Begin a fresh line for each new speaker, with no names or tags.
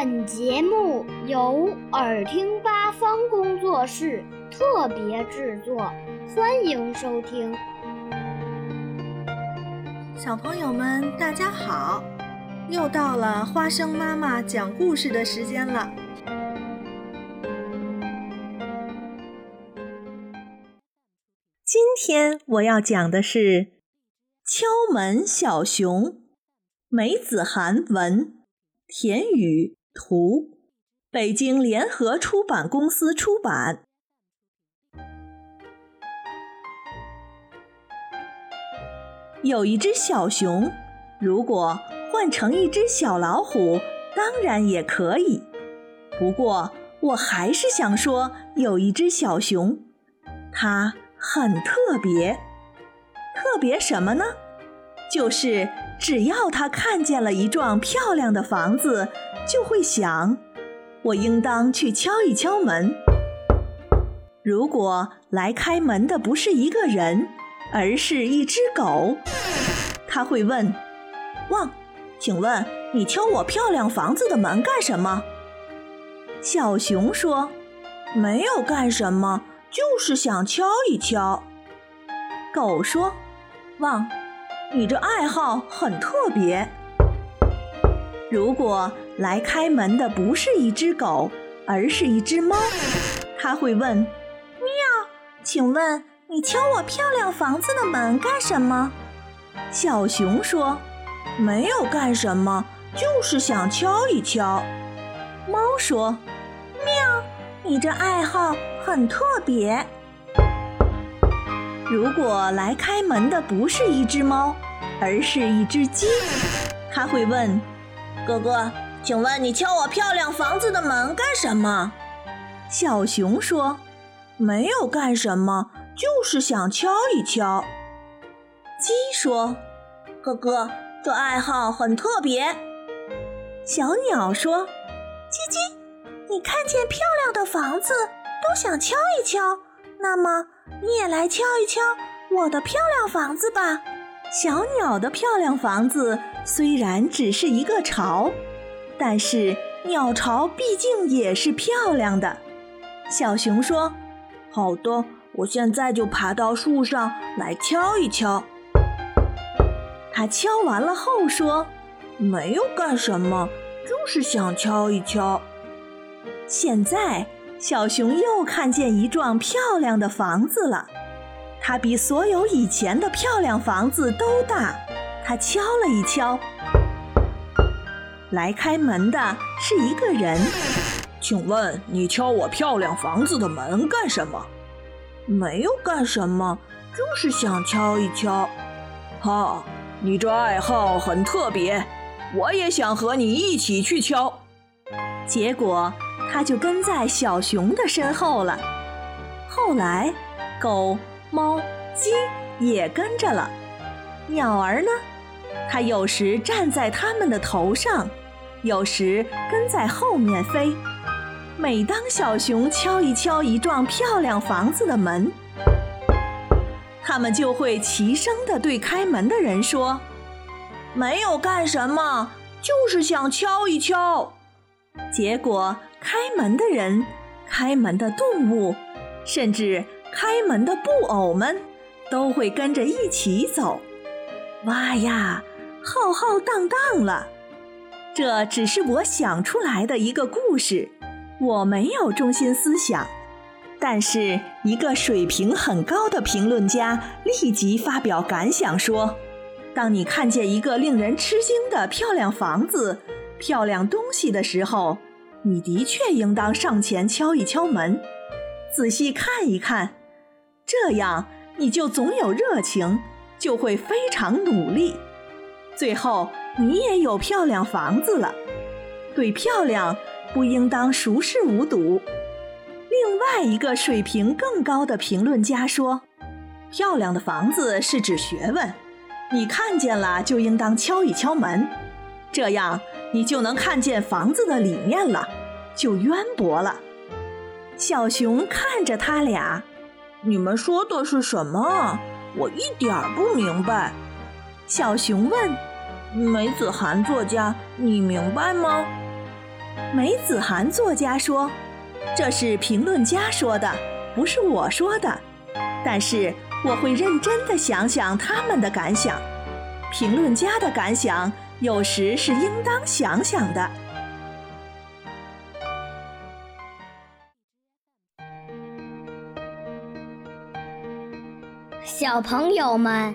本节目由耳听八方工作室特别制作，欢迎收听。
小朋友们，大家好！又到了花生妈妈讲故事的时间了。今天我要讲的是《敲门小熊》，梅子涵文，田雨图，北京联合出版公司出版。有一只小熊，如果换成一只小老虎，当然也可以。不过，我还是想说，有一只小熊，它很特别。特别什么呢？就是只要它看见了一幢漂亮的房子，就会想，我应当去敲一敲门。如果来开门的不是一个人，而是一只狗，他会问：“汪，请问你敲我漂亮房子的门干什么？”小熊说：“没有干什么，就是想敲一敲。”狗说：“汪，你这爱好很特别。如果来开门的不是一只狗，而是一只猫，他会问：‘喵，请问？’”你敲我漂亮房子的门干什么？小熊说：“没有干什么，就是想敲一敲。”猫说：“喵，你这爱好很特别。”如果来开门的不是一只猫，而是一只鸡，它会问：“哥哥，请问你敲我漂亮房子的门干什么？”小熊说：“没有干什么。”就是想敲一敲。鸡说：“哥哥，这爱好很特别。”小鸟说：“叽叽，你看见漂亮的房子都想敲一敲，那么你也来敲一敲我的漂亮房子吧。”小鸟的漂亮房子虽然只是一个巢，但是鸟巢毕竟也是漂亮的。小熊说：“好的。”我现在就爬到树上来敲一敲。他敲完了后说：“没有干什么，就是想敲一敲。”现在，小熊又看见一幢漂亮的房子了，它比所有以前的漂亮房子都大。他敲了一敲，来开门的是一个人。
请问你敲我漂亮房子的门干什么？
没有干什么，就是想敲一敲。
哈，你这爱好很特别，我也想和你一起去敲。
结果他就跟在小熊的身后了。后来，狗、猫、鸡也跟着了。鸟儿呢？它有时站在它们的头上，有时跟在后面飞。每当小熊敲一敲一幢漂亮房子的门，他们就会齐声地对开门的人说：“没有干什么，就是想敲一敲。”结果，开门的人、开门的动物，甚至开门的布偶们，都会跟着一起走。哇呀，浩浩荡荡了！这只是我想出来的一个故事。我没有中心思想，但是一个水平很高的评论家立即发表感想说：“当你看见一个令人吃惊的漂亮房子、漂亮东西的时候，你的确应当上前敲一敲门，仔细看一看，这样你就总有热情，就会非常努力，最后你也有漂亮房子了。对漂亮。”不应当熟视无睹。另外一个水平更高的评论家说：“漂亮的房子是指学问，你看见了就应当敲一敲门，这样你就能看见房子的里面了，就渊博了。”小熊看着他俩：“你们说的是什么？我一点儿不明白。”小熊问：“梅子涵作家，你明白吗？”梅子涵作家说：“这是评论家说的，不是我说的。但是我会认真的想想他们的感想。评论家的感想有时是应当想想的。”
小朋友们